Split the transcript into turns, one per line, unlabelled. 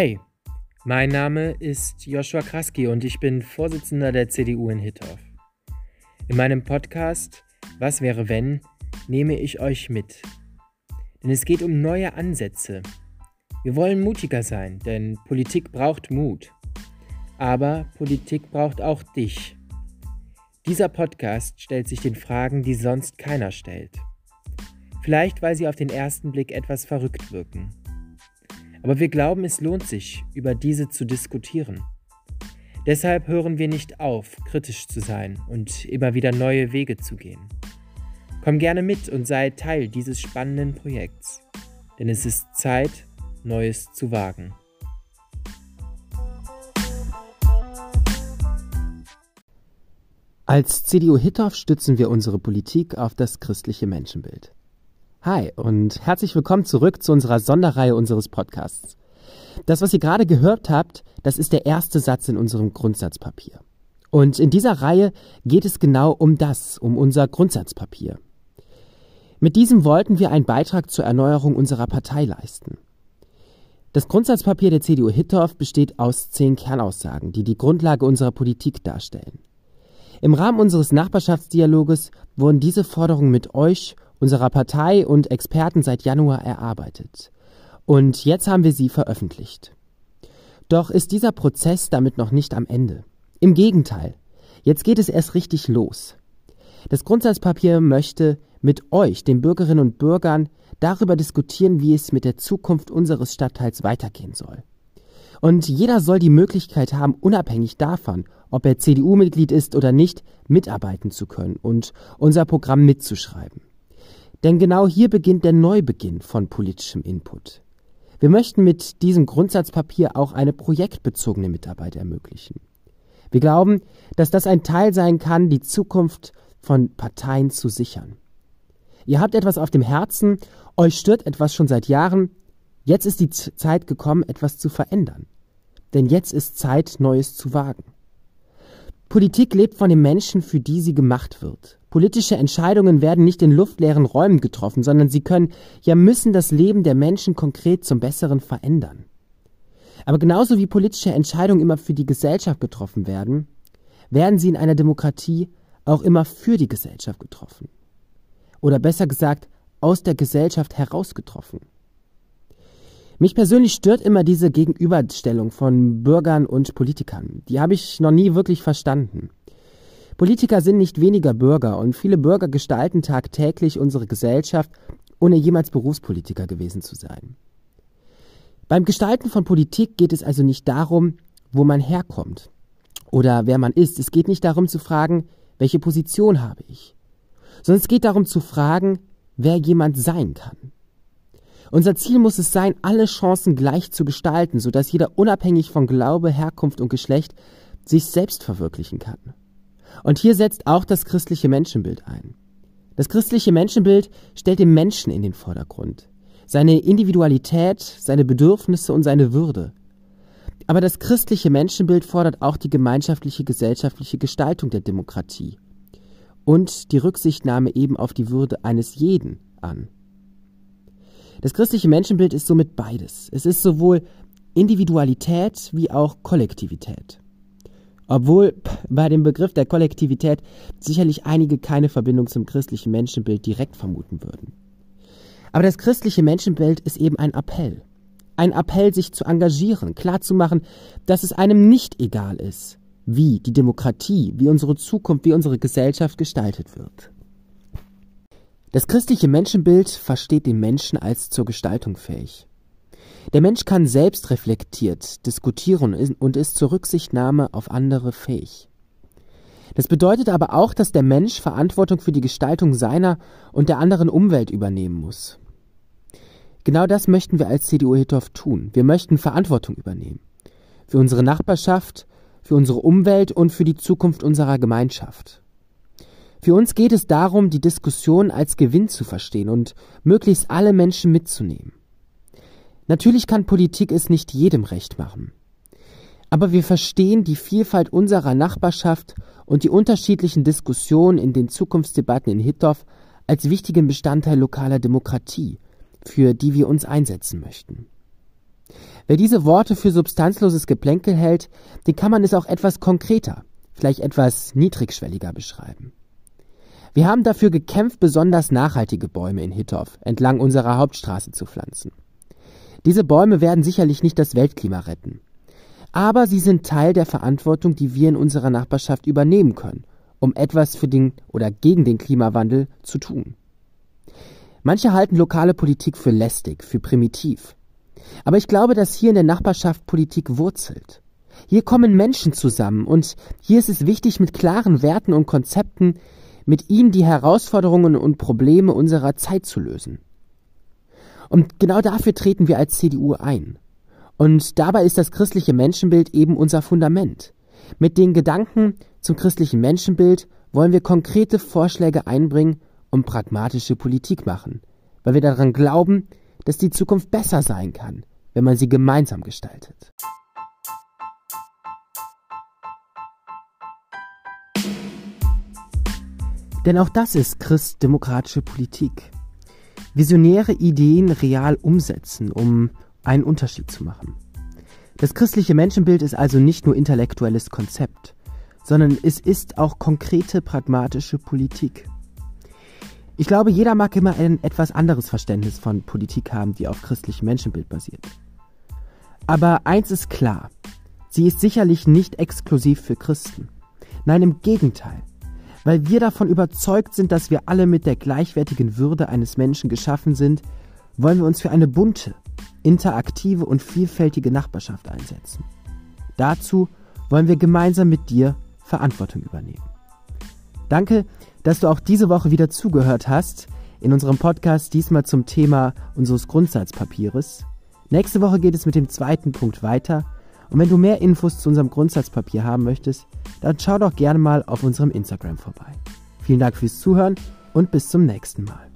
Hey, mein Name ist Joshua Kraski und ich bin Vorsitzender der CDU in Hittorf. In meinem Podcast Was wäre wenn nehme ich euch mit. Denn es geht um neue Ansätze. Wir wollen mutiger sein, denn Politik braucht Mut. Aber Politik braucht auch dich. Dieser Podcast stellt sich den Fragen, die sonst keiner stellt. Vielleicht, weil sie auf den ersten Blick etwas verrückt wirken. Aber wir glauben, es lohnt sich, über diese zu diskutieren. Deshalb hören wir nicht auf, kritisch zu sein und immer wieder neue Wege zu gehen. Komm gerne mit und sei Teil dieses spannenden Projekts, denn es ist Zeit, Neues zu wagen.
Als CDU Hittorf stützen wir unsere Politik auf das christliche Menschenbild. Hi und herzlich willkommen zurück zu unserer Sonderreihe unseres Podcasts. Das, was ihr gerade gehört habt, das ist der erste Satz in unserem Grundsatzpapier. Und in dieser Reihe geht es genau um das, um unser Grundsatzpapier. Mit diesem wollten wir einen Beitrag zur Erneuerung unserer Partei leisten. Das Grundsatzpapier der CDU Hittorf besteht aus zehn Kernaussagen, die die Grundlage unserer Politik darstellen. Im Rahmen unseres Nachbarschaftsdialoges wurden diese Forderungen mit euch unserer Partei und Experten seit Januar erarbeitet. Und jetzt haben wir sie veröffentlicht. Doch ist dieser Prozess damit noch nicht am Ende. Im Gegenteil, jetzt geht es erst richtig los. Das Grundsatzpapier möchte mit euch, den Bürgerinnen und Bürgern, darüber diskutieren, wie es mit der Zukunft unseres Stadtteils weitergehen soll. Und jeder soll die Möglichkeit haben, unabhängig davon, ob er CDU-Mitglied ist oder nicht, mitarbeiten zu können und unser Programm mitzuschreiben. Denn genau hier beginnt der Neubeginn von politischem Input. Wir möchten mit diesem Grundsatzpapier auch eine projektbezogene Mitarbeit ermöglichen. Wir glauben, dass das ein Teil sein kann, die Zukunft von Parteien zu sichern. Ihr habt etwas auf dem Herzen, euch stört etwas schon seit Jahren, jetzt ist die Zeit gekommen, etwas zu verändern. Denn jetzt ist Zeit, Neues zu wagen. Politik lebt von den Menschen, für die sie gemacht wird. Politische Entscheidungen werden nicht in luftleeren Räumen getroffen, sondern sie können, ja müssen das Leben der Menschen konkret zum Besseren verändern. Aber genauso wie politische Entscheidungen immer für die Gesellschaft getroffen werden, werden sie in einer Demokratie auch immer für die Gesellschaft getroffen. Oder besser gesagt, aus der Gesellschaft heraus getroffen. Mich persönlich stört immer diese Gegenüberstellung von Bürgern und Politikern. Die habe ich noch nie wirklich verstanden. Politiker sind nicht weniger Bürger und viele Bürger gestalten tagtäglich unsere Gesellschaft, ohne jemals Berufspolitiker gewesen zu sein. Beim Gestalten von Politik geht es also nicht darum, wo man herkommt oder wer man ist. Es geht nicht darum zu fragen, welche Position habe ich, sondern es geht darum zu fragen, wer jemand sein kann. Unser Ziel muss es sein, alle Chancen gleich zu gestalten, sodass jeder unabhängig von Glaube, Herkunft und Geschlecht sich selbst verwirklichen kann. Und hier setzt auch das christliche Menschenbild ein. Das christliche Menschenbild stellt den Menschen in den Vordergrund, seine Individualität, seine Bedürfnisse und seine Würde. Aber das christliche Menschenbild fordert auch die gemeinschaftliche gesellschaftliche Gestaltung der Demokratie und die Rücksichtnahme eben auf die Würde eines jeden an. Das christliche Menschenbild ist somit beides. Es ist sowohl Individualität wie auch Kollektivität. Obwohl bei dem Begriff der Kollektivität sicherlich einige keine Verbindung zum christlichen Menschenbild direkt vermuten würden. Aber das christliche Menschenbild ist eben ein Appell. Ein Appell, sich zu engagieren, klarzumachen, dass es einem nicht egal ist, wie die Demokratie, wie unsere Zukunft, wie unsere Gesellschaft gestaltet wird. Das christliche Menschenbild versteht den Menschen als zur Gestaltung fähig. Der Mensch kann selbst reflektiert diskutieren und ist zur Rücksichtnahme auf andere fähig. Das bedeutet aber auch, dass der Mensch Verantwortung für die Gestaltung seiner und der anderen Umwelt übernehmen muss. Genau das möchten wir als CDU Hittorf tun. Wir möchten Verantwortung übernehmen. Für unsere Nachbarschaft, für unsere Umwelt und für die Zukunft unserer Gemeinschaft. Für uns geht es darum, die Diskussion als Gewinn zu verstehen und möglichst alle Menschen mitzunehmen. Natürlich kann Politik es nicht jedem recht machen. Aber wir verstehen die Vielfalt unserer Nachbarschaft und die unterschiedlichen Diskussionen in den Zukunftsdebatten in Hittorf als wichtigen Bestandteil lokaler Demokratie, für die wir uns einsetzen möchten. Wer diese Worte für substanzloses Geplänkel hält, den kann man es auch etwas konkreter, vielleicht etwas niedrigschwelliger beschreiben. Wir haben dafür gekämpft, besonders nachhaltige Bäume in Hittorf entlang unserer Hauptstraße zu pflanzen. Diese Bäume werden sicherlich nicht das Weltklima retten. Aber sie sind Teil der Verantwortung, die wir in unserer Nachbarschaft übernehmen können, um etwas für den oder gegen den Klimawandel zu tun. Manche halten lokale Politik für lästig, für primitiv. Aber ich glaube, dass hier in der Nachbarschaft Politik wurzelt. Hier kommen Menschen zusammen und hier ist es wichtig, mit klaren Werten und Konzepten mit ihnen die Herausforderungen und Probleme unserer Zeit zu lösen. Und genau dafür treten wir als CDU ein. Und dabei ist das christliche Menschenbild eben unser Fundament. Mit den Gedanken zum christlichen Menschenbild wollen wir konkrete Vorschläge einbringen und pragmatische Politik machen, weil wir daran glauben, dass die Zukunft besser sein kann, wenn man sie gemeinsam gestaltet. Denn auch das ist christdemokratische Politik. Visionäre Ideen real umsetzen, um einen Unterschied zu machen. Das christliche Menschenbild ist also nicht nur intellektuelles Konzept, sondern es ist auch konkrete pragmatische Politik. Ich glaube, jeder mag immer ein etwas anderes Verständnis von Politik haben, die auf christlichem Menschenbild basiert. Aber eins ist klar, sie ist sicherlich nicht exklusiv für Christen. Nein, im Gegenteil. Weil wir davon überzeugt sind, dass wir alle mit der gleichwertigen Würde eines Menschen geschaffen sind, wollen wir uns für eine bunte, interaktive und vielfältige Nachbarschaft einsetzen. Dazu wollen wir gemeinsam mit dir Verantwortung übernehmen. Danke, dass du auch diese Woche wieder zugehört hast in unserem Podcast, diesmal zum Thema unseres Grundsatzpapieres. Nächste Woche geht es mit dem zweiten Punkt weiter. Und wenn du mehr Infos zu unserem Grundsatzpapier haben möchtest, dann schau doch gerne mal auf unserem Instagram vorbei. Vielen Dank fürs Zuhören und bis zum nächsten Mal.